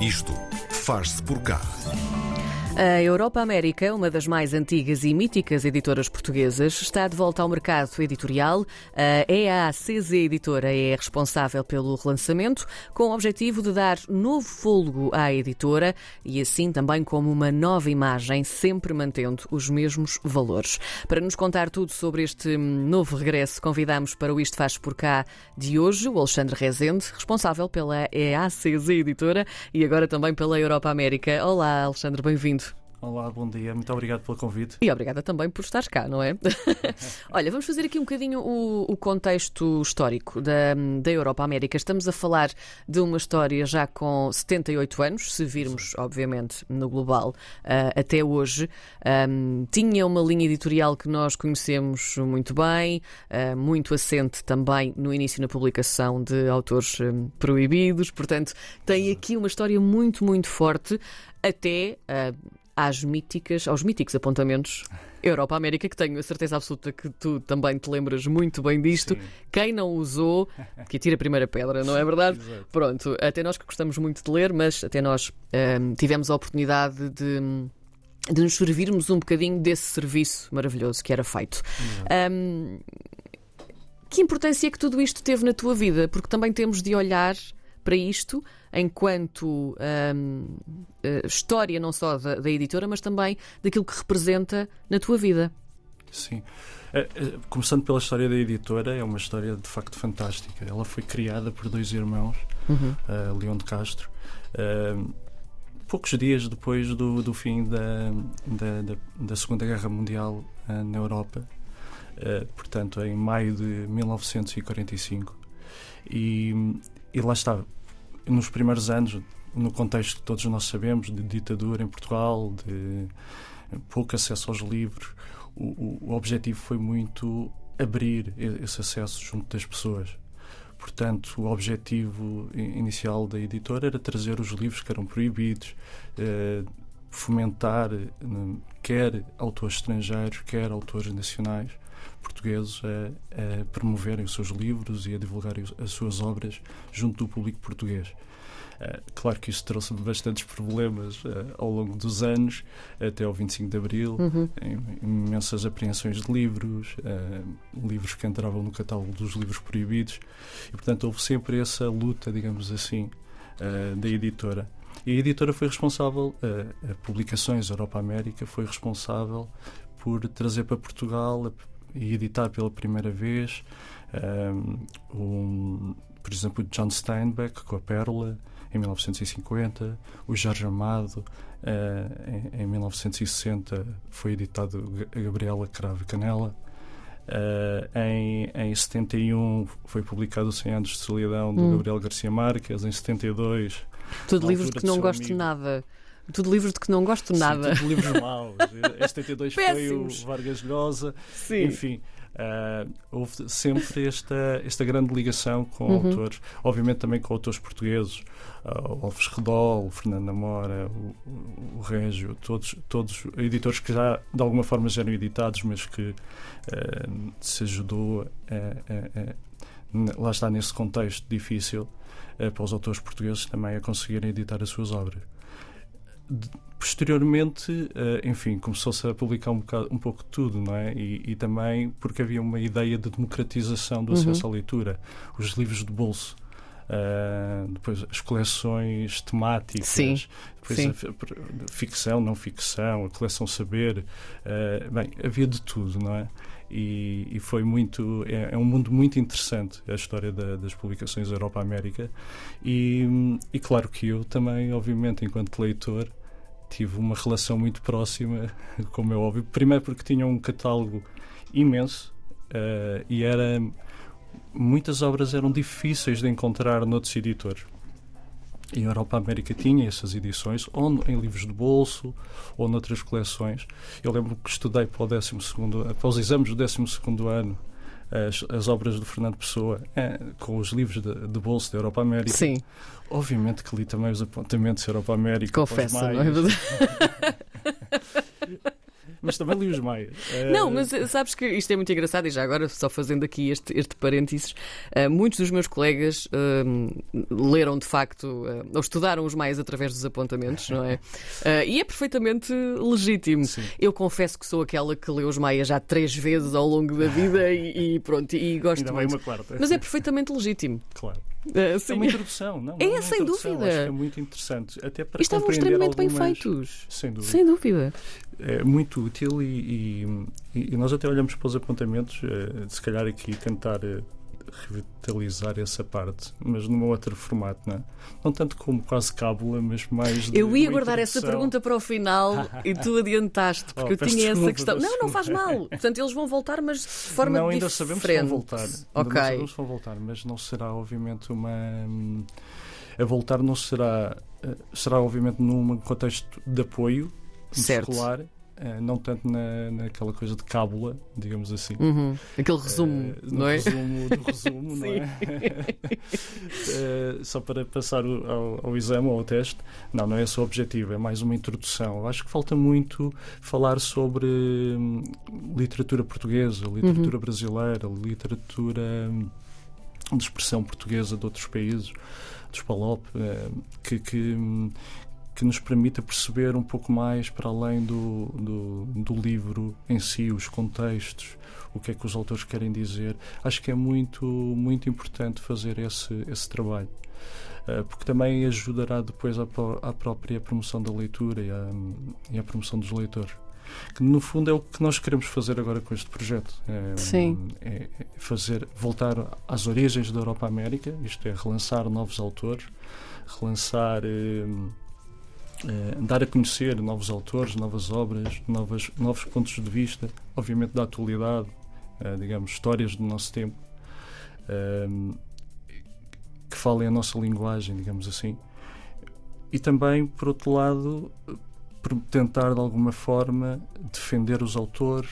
Isto faz-se por cá. A Europa América, uma das mais antigas e míticas editoras portuguesas, está de volta ao mercado editorial. A EACZ Editora é responsável pelo relançamento, com o objetivo de dar novo fôlego à editora e assim também como uma nova imagem, sempre mantendo os mesmos valores. Para nos contar tudo sobre este novo regresso, convidamos para o Isto Faz Por Cá de hoje o Alexandre Rezende, responsável pela EACZ Editora e agora também pela Europa América. Olá, Alexandre, bem-vindo. Olá, bom dia. Muito obrigado pelo convite. E obrigada também por estares cá, não é? Olha, vamos fazer aqui um bocadinho o, o, contexto histórico da, da Europa América. Estamos a falar de uma história já com 78 anos, se virmos, obviamente, no global, uh, até hoje. Um, tinha uma linha editorial que nós conhecemos muito bem, uh, muito assente também no início na publicação de autores um, proibidos. Portanto, tem aqui uma história muito, muito forte até. Uh, às míticas, aos míticos apontamentos Europa-América, que tenho a certeza absoluta que tu também te lembras muito bem disto. Sim. Quem não usou, que atira a primeira pedra, não é verdade? Exato. Pronto, até nós que gostamos muito de ler, mas até nós um, tivemos a oportunidade de de nos servirmos um bocadinho desse serviço maravilhoso que era feito. Um, que importância é que tudo isto teve na tua vida? Porque também temos de olhar para isto enquanto hum, eh, história não só da, da, editora, mas também daquilo que representa na tua vida. Sim. Eh, eh, começando pela história da editora, é uma história de facto fantástica. Ela foi criada por dois irmãos, uhum. uh, Leão de Castro, uh, poucos dias depois do, do fim da, da, da, da Segunda Guerra Mundial uh, na Europa, portanto, em maio de 1945. E, e lá está, nos primeiros anos, no contexto que todos nós sabemos, de ditadura em Portugal, de pouco acesso aos livros, o, o objetivo foi muito abrir esse acesso junto das pessoas. Portanto, o objetivo inicial da editora era trazer os livros que eram proibidos, eh, fomentar eh, quer autores estrangeiros, quer autores nacionais portugueses a, a, promoverem os seus livros e a divulgarem as suas obras junto do público português. Uh, claro que isso trouxe bastantes problemas uh, ao longo dos anos, até ao 25 de Abril, uhum. imensas apreensões de livros, uh, livros que entravam no catálogo dos livros proibidos, e portanto houve sempre essa luta, digamos assim, da editora. E a editora foi responsável, a Publicações Europa América foi responsável por trazer para Portugal e editar pela primeira vez um, por exemplo, John Steinbeck com a Pérola em 1950, o Jorge Amado uh, em, em 1960 foi editado a Gabriela Cravo Canela. Uh, em, em 71 foi publicado 100 anos de solidão do hum. Gabriel Garcia Marques, em 72 tudo livros de que não gosto amigo. nada tudo livros de que não gosto nada. Sim, tudo livros maus. Este 72 foi o Vargas Llosa. Sim. Enfim, uh, houve sempre esta, esta grande ligação com uhum. autores, obviamente também com autores portugueses, uh, Alves Redol, o Fernando Namora, o, o, o Régio, todos, todos editores que já de alguma forma já eram editados, mas que uh, se ajudou a, lá está nesse contexto difícil para os autores portugueses também a conseguirem editar as suas obras posteriormente, eh, enfim, começou-se a publicar um, bocado, um pouco de tudo, não é? E, e, também porque havia uma ideia de democratização do acesso uhum. à leitura. Os livros de bolso. Uh, depois as coleções temáticas, sim, depois sim. A, a, ficção, não ficção, a coleção saber, uh, bem, havia de tudo, não é? E, e foi muito, é, é, um mundo muito interessante a história da, das publicações Europa-América e, e claro que eu também, obviamente, enquanto leitor, tive uma relação muito próxima, como é óbvio. Primeiro porque tinha um catálogo imenso uh, e era muitas obras eram difíceis de encontrar noutros editores. E a Europa América tinha essas edições, ou em livros de bolso, ou noutras coleções. Eu lembro que estudei para, o 12 para os exames do 12 ano as, as obras do Fernando Pessoa é, com os livros de, de bolso da Europa América. Sim. Obviamente que li também os apontamentos da Europa América. Confesso, não é verdade? mas também li os Maias. Não, mas eh, sabes que isto é muito engraçado e já agora, só fazendo aqui este, este parênteses, uh, muitos dos meus colegas uh, leram de facto, uh, ou estudaram os Maias através dos apontamentos, não é? e é perfeitamente legítimo. Sim. Eu confesso que sou aquela que leu os Maias já três vezes ao longo da vida e, e pronto, e gosto Ainda muito. Mas é perfeitamente legítimo. Claro. Uh, é uma introdução, não? É, uma sem introdução. dúvida. Acho que é muito interessante. Até para estavam extremamente bem algumas... feitos. Sem dúvida. Sem dúvida. É muito útil e, e, e nós até olhamos para os apontamentos, eh, de se calhar aqui tentar eh, revitalizar essa parte, mas num outro formato, não é? Não tanto como quase cábula, mas mais. de Eu ia guardar essa pergunta para o final e tu adiantaste, porque Oh, eu tinha essa questão. Não, não faz mal. Portanto, eles vão voltar, mas de forma não, ainda diferente. sabemos que vão voltar. Ainda Ok. não sabemos que vão voltar, mas não será, obviamente, uma. hum, A voltar não será. eh, Será, obviamente, num contexto de apoio Certo. muscular, não tanto na, naquela coisa de cábula, digamos assim. Uhum. Aquele resumo, Eh, no não é? resumo do resumo, não é? Eh, só para passar o- ao, ao exame ou ao teste. Não, não é esse o objetivo, é mais uma introdução. Acho que falta muito falar sobre hum, literatura portuguesa, literatura Uhum. brasileira, literatura hum, de expressão portuguesa de outros países, dos PALOP, eh, que, que, hum, que nos permita perceber um pouco mais para além do, do, do livro em si, os contextos, o que é que os autores querem dizer. Acho que é muito, muito importante fazer esse, esse trabalho. eh, Porque também ajudará depois à, à própria promoção da leitura e à, e à promoção dos leitores. Que no fundo é o que nós queremos fazer agora com este projeto. É, Sim. é é fazer, voltar às origens da Europa América, isto é, relançar novos autores, relançar. eh, eh, dar a conhecer novos autores, novas obras, novas, novos pontos de vista, obviamente da atualidade, eh, digamos, histórias do nosso tempo, ehm, que falem a nossa linguagem, digamos assim. E também, por outro lado, por tentar de alguma forma defender os autores,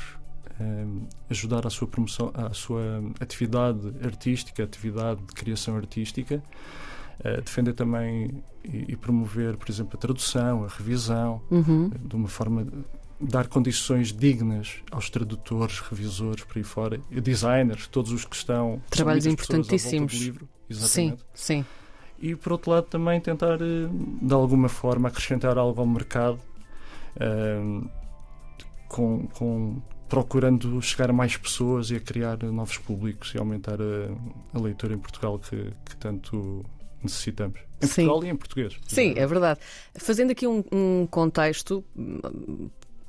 ehm, ajudar a sua promoção, a sua atividade artística, atividade de criação artística, eh, defender também e, e promover, por exemplo, a tradução, a revisão, Uhum. de uma forma dar condições dignas aos tradutores, revisores, por aí fora, e designers, todos os que estão Trabalhos importantíssimos. livro. Sim, Exatamente. sim. E por outro lado também tentar eh, de alguma forma acrescentar algo ao mercado ehm, com, com- procurando chegar a mais pessoas e a criar novos públicos e aumentar a, a leitura em Portugal que, que tanto necessitamos. Em Sim. Portugal e em português. Sim, é verdade. Fazendo aqui um, um contexto,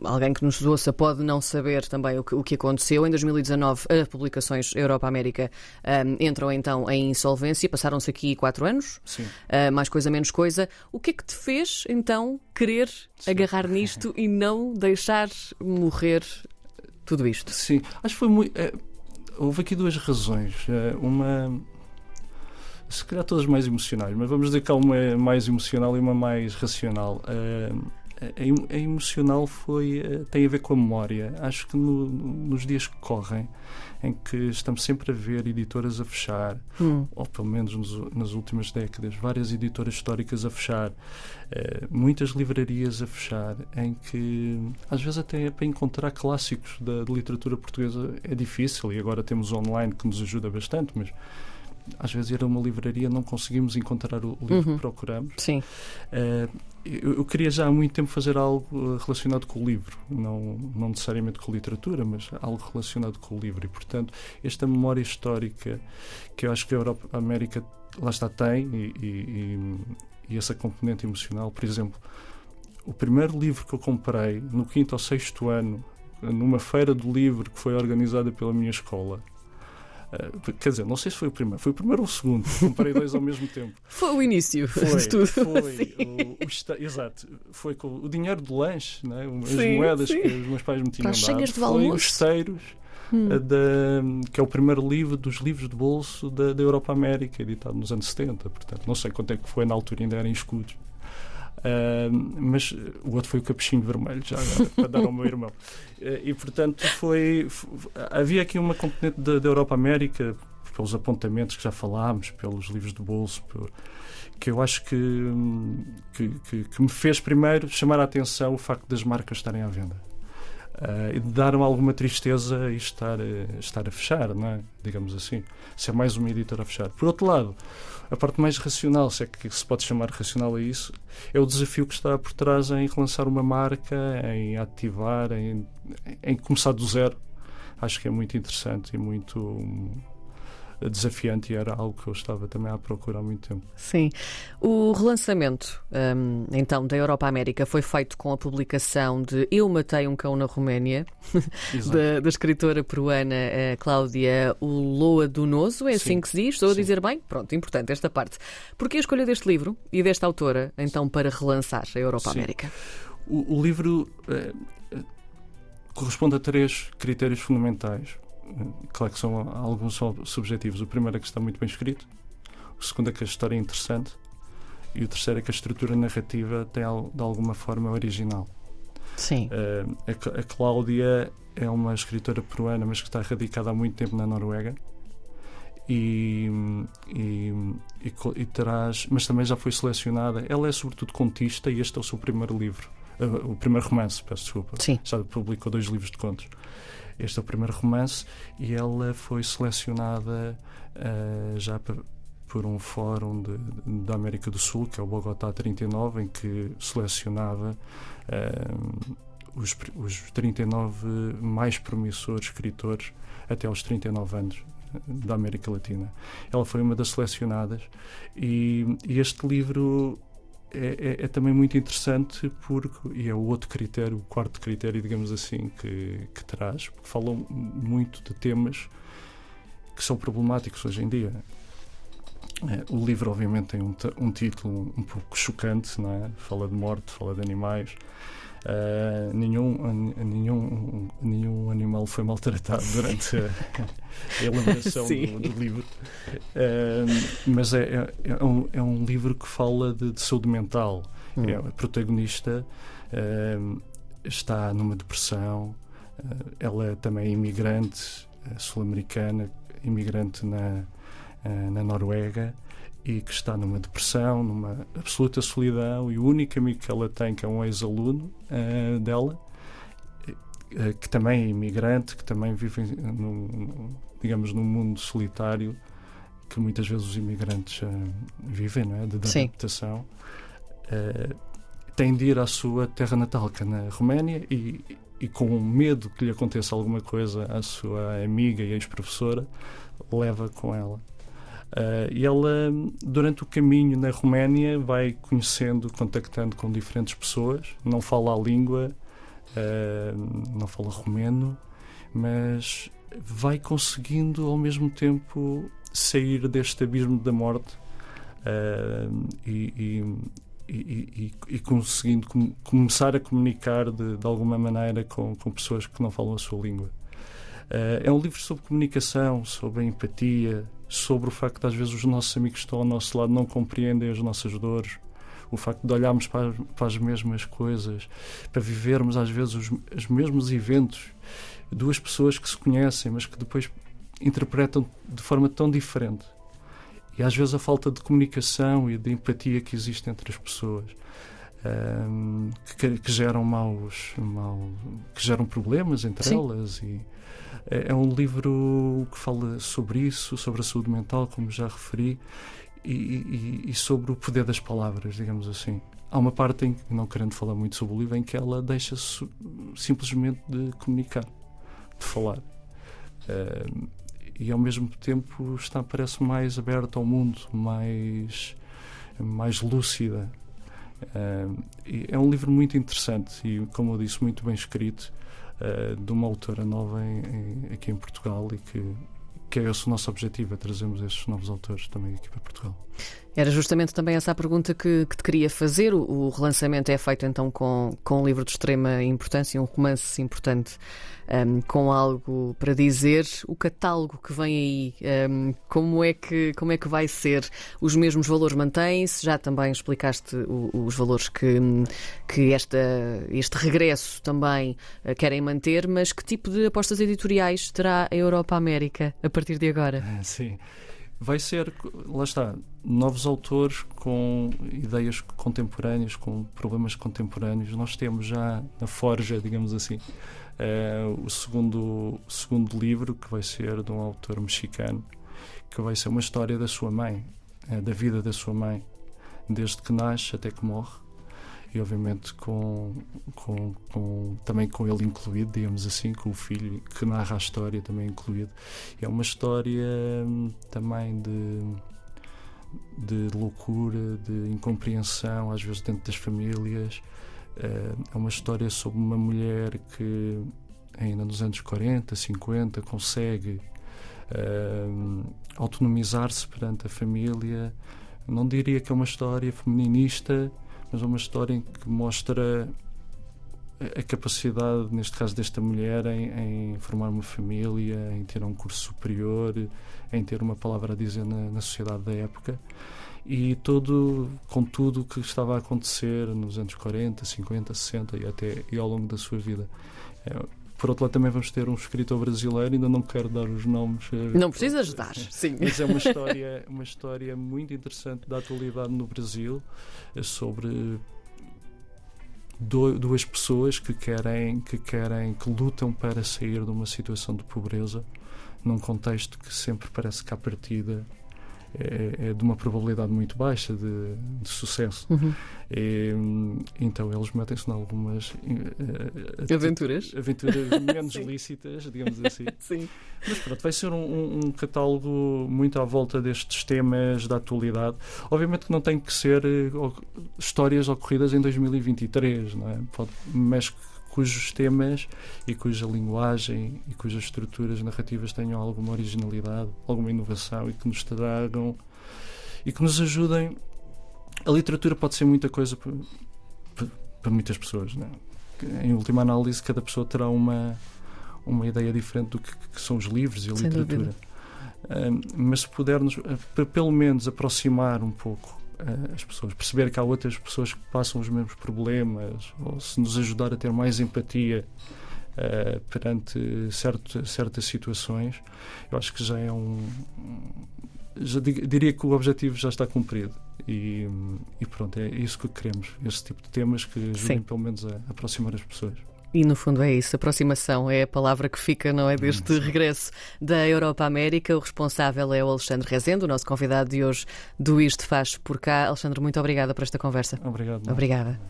alguém que nos ouça pode não saber também o que, o que aconteceu. Em 2019, as publicações Europa-América hum, entram então em insolvência. Passaram-se aqui quatro anos, Sim. uh, mais coisa, menos coisa. O que é que te fez então querer agarrar nisto e não deixar morrer tudo isto? Sim, acho que foi muito. eh, houve aqui duas razões. Eh, uma. Se calhar todas mais emocionais, mas vamos dizer que há uma mais emocional e uma mais racional. Eh, a, em- a emocional foi, eh, tem a ver com a memória. Acho que no- nos dias que correm, em que estamos sempre a ver editoras a fechar, Hum, ou pelo menos nos- nas últimas décadas, várias editoras históricas a fechar, eh, muitas livrarias a fechar, em que às vezes até para encontrar clássicos da de literatura portuguesa é difícil, e agora temos online que nos ajuda bastante, mas às vezes ir a uma livraria não conseguimos encontrar o livro Uhum. que procuramos. sim, Eh, eu, eu queria já há muito tempo fazer algo eh, relacionado com o livro, não, não necessariamente com literatura, mas algo relacionado com o livro. E, portanto, esta memória histórica que eu acho que a Europa, a América lá está tem e, e- e- e essa componente emocional, por exemplo, o primeiro livro que eu comprei no quinto ou sexto ano, numa feira do livro que foi organizada pela minha escola. Eh, quer dizer, não sei se foi o primeiro, foi o primeiro ou o segundo, comprei dois ao mesmo tempo. foi o início Foi, de tudo. foi o, o exato, foi com o dinheiro do lanche, né? as Sim, moedas sim. que os meus pais me tinham as dado. de foi os esteiros, Hum. a da, que é o primeiro livro dos livros de bolso da, da Europa América, editado nos anos 70. Portanto, não sei quanto é que foi, na altura ainda eram escudos. Ah, mas o outro foi o capuchinho vermelho, já agora, para dar ao meu irmão. Eh, E portanto foi, f- havia aqui uma componente da, da Europa América, pelos apontamentos que já falámos, pelos livros de bolso, por- que eu acho que, hum, que, que- que me fez primeiro chamar a atenção o facto das marcas estarem à venda. Uh, dar-me alguma tristeza e estar, uh, estar a fechar, não é? digamos assim. Ser mais uma editora a fechar. Por outro lado, a parte mais racional, se é que se pode chamar racional a isso, é o desafio que está por trás em relançar uma marca, em ativar, em, em começar do zero. Acho que é muito interessante e muito desafiante e era algo que eu estava também à procura há muito tempo. Sim. O relançamento, um, então, da Europa América foi feito com a publicação de Eu Matei um Cão na Roménia, da, da, escritora peruana uh, Cláudia Uloa Donoso, é assim Sim. que se diz? Estou Sim. a dizer bem? Pronto, importante esta parte. Porquê a escolha deste livro e desta autora, então, para relançar a Europa Sim. América? O, o livro uh, corresponde a três critérios fundamentais. Claro que são, alguns são subjetivos. O primeiro é que está muito bem escrito, o segundo é que a história é interessante e o terceiro é que a estrutura narrativa tem de alguma forma original. Sim. Uh, a, a Cláudia é uma escritora peruana, mas que está radicada há muito tempo na Noruega. E, e, e, e, traz, mas também já foi selecionada. Ela é sobretudo contista e este é o seu primeiro livro, uh, o primeiro romance, peço desculpa. Sim. Já publicou dois livros de contos. Este é o primeiro romance e ela foi selecionada uh, já por um fórum de, da América do Sul, que é o Bogotá 39, em que selecionava uh, os, os 39 mais promissores escritores até aos 39 anos da América Latina. Ela foi uma das selecionadas e, e este livro é, é, é, também muito interessante porque, e é o outro critério, o quarto critério, digamos assim, que, que traz, porque falam muito de temas que são problemáticos hoje em dia. É, o livro, obviamente, tem um, um título um pouco chocante, não é? Fala de morte, fala de animais. Uh, nenhum, nenhum, nenhum animal foi maltratado durante a, a elaboração do, do, livro. Uh, mas é, é, é, um, é um livro que fala de, de saúde mental. Hum. É, a protagonista uh, está numa depressão, ela também é imigrante sul-americana, imigrante na, na Noruega e que está numa depressão, numa absoluta solidão, e o único amigo que ela tem, que é um ex-aluno uh, dela, uh, que também é imigrante, que também vive, num, digamos, num mundo solitário, que muitas vezes os imigrantes uh, vivem, não é? De, de adaptação, tem de ir à sua terra natal, que é na Roménia, e, e com medo que lhe aconteça alguma coisa à sua amiga e ex-professora, leva com ela Uh, e ela, durante o caminho na Roménia, vai conhecendo, contactando com diferentes pessoas. Não fala a língua, uh, não fala romeno, mas vai conseguindo ao mesmo tempo sair deste abismo da morte uh, e, e, e, e, conseguindo com, começar a comunicar de, de alguma maneira com, com, pessoas que não falam a sua língua. É um livro sobre comunicação, sobre empatia, sobre o facto de às vezes os nossos amigos que estão ao nosso lado não compreendem as nossas dores, o facto de olharmos para, para as mesmas coisas, para vivermos às vezes os, os mesmos eventos, duas pessoas que se conhecem, mas que depois interpretam de forma tão diferente. E às vezes a falta de comunicação e de empatia que existe entre as pessoas. Um, que, que, geram maus, mau, que geram problemas entre Sim. elas e é, é um livro que fala sobre isso, sobre a saúde mental, como já referi, e, e, e sobre o poder das palavras, digamos assim. Há uma parte em não querendo falar muito sobre o livro, em que ela deixa simplesmente de comunicar, de falar. Uh, e ao mesmo tempo está, parece mais aberta ao mundo, mais, mais lúcida. Uh, é um livro muito interessante e, como eu disse, muito bem escrito de uma autora nova em, em, aqui em Portugal e que, que é esse o nosso objetivo, é trazermos estes novos autores também aqui para Portugal. Era justamente também essa a pergunta que, que te queria fazer. O, o, relançamento é feito então com, com um livro de extrema importância, um romance importante, um, com algo para dizer. O catálogo que vem aí, um, como, é que, como é que vai ser? Os mesmos valores mantêm-se? Já também explicaste o, os valores que, que esta, este regresso também uh, querem manter, mas que tipo de apostas editoriais terá a Europa América a partir de agora? Sim. Vai ser, lá está, novos autores com ideias contemporâneas, com problemas contemporâneos. Nós temos já na forja, digamos assim, uh, o segundo, segundo livro, que vai ser de um autor mexicano, que vai ser uma história da sua mãe, uh, da vida da sua mãe, desde que nasce até que morre e obviamente com, com, com, também com ele incluído, digamos assim, com o filho que narra a história também incluído. É uma história hum, também de, de loucura, de incompreensão, às vezes dentro das famílias. Eh, é uma história sobre uma mulher que ainda nos anos 40, 50 consegue uh, autonomizar-se perante a família. Não diria que é uma história feminista, mas é uma história em que mostra a capacidade, neste caso desta mulher, em, em, formar uma família, em ter um curso superior, em ter uma palavra a dizer na, na sociedade da época. E todo, com tudo o que estava a acontecer nos anos 40, 50, 60 e até e ao longo da sua vida. É, por outro lado, também vamos ter um escritor brasileiro, ainda não quero dar os nomes. Eh, não precisas dar, sim. Mas é uma história, uma história muito interessante da atualidade no Brasil eh, sobre duas pessoas que querem, que querem, que lutam para sair de uma situação de pobreza num contexto que sempre parece que à partida é, é, de uma probabilidade muito baixa de, de sucesso. Uhum. E, então eles metem-se em algumas uh, aventuras, aventuras menos lícitas, digamos assim. Sim. Mas pronto, vai ser um, um, catálogo muito à volta destes temas da atualidade. Obviamente que não tem que ser uh, histórias ocorridas em 2023, não é? Pode, mexe cujos temas e cuja linguagem e cujas estruturas narrativas tenham alguma originalidade, alguma inovação e que nos tragam e que nos ajudem. A literatura pode ser muita coisa para, para, muitas pessoas. Né? Em última análise, cada pessoa terá uma, uma ideia diferente do que, que são os livros e a Sem literatura. Um, mas se pudermos, uh, pelo menos, aproximar um pouco uh, as pessoas, perceber que há outras pessoas que passam os mesmos problemas, ou se nos ajudar a ter mais empatia uh, perante certo, certas situações, eu acho que já é um. Já diria que o objetivo já está cumprido. E, e pronto, é isso que queremos, esse tipo de temas que ajudem Sim. pelo menos a aproximar as pessoas. E no fundo é isso, aproximação é a palavra que fica, não é? Deste regresso da Europa América. O responsável é o Alexandre Rezende, o nosso convidado de hoje do Isto Faz por cá. Alexandre, muito obrigada por esta conversa. Obrigado. Obrigada.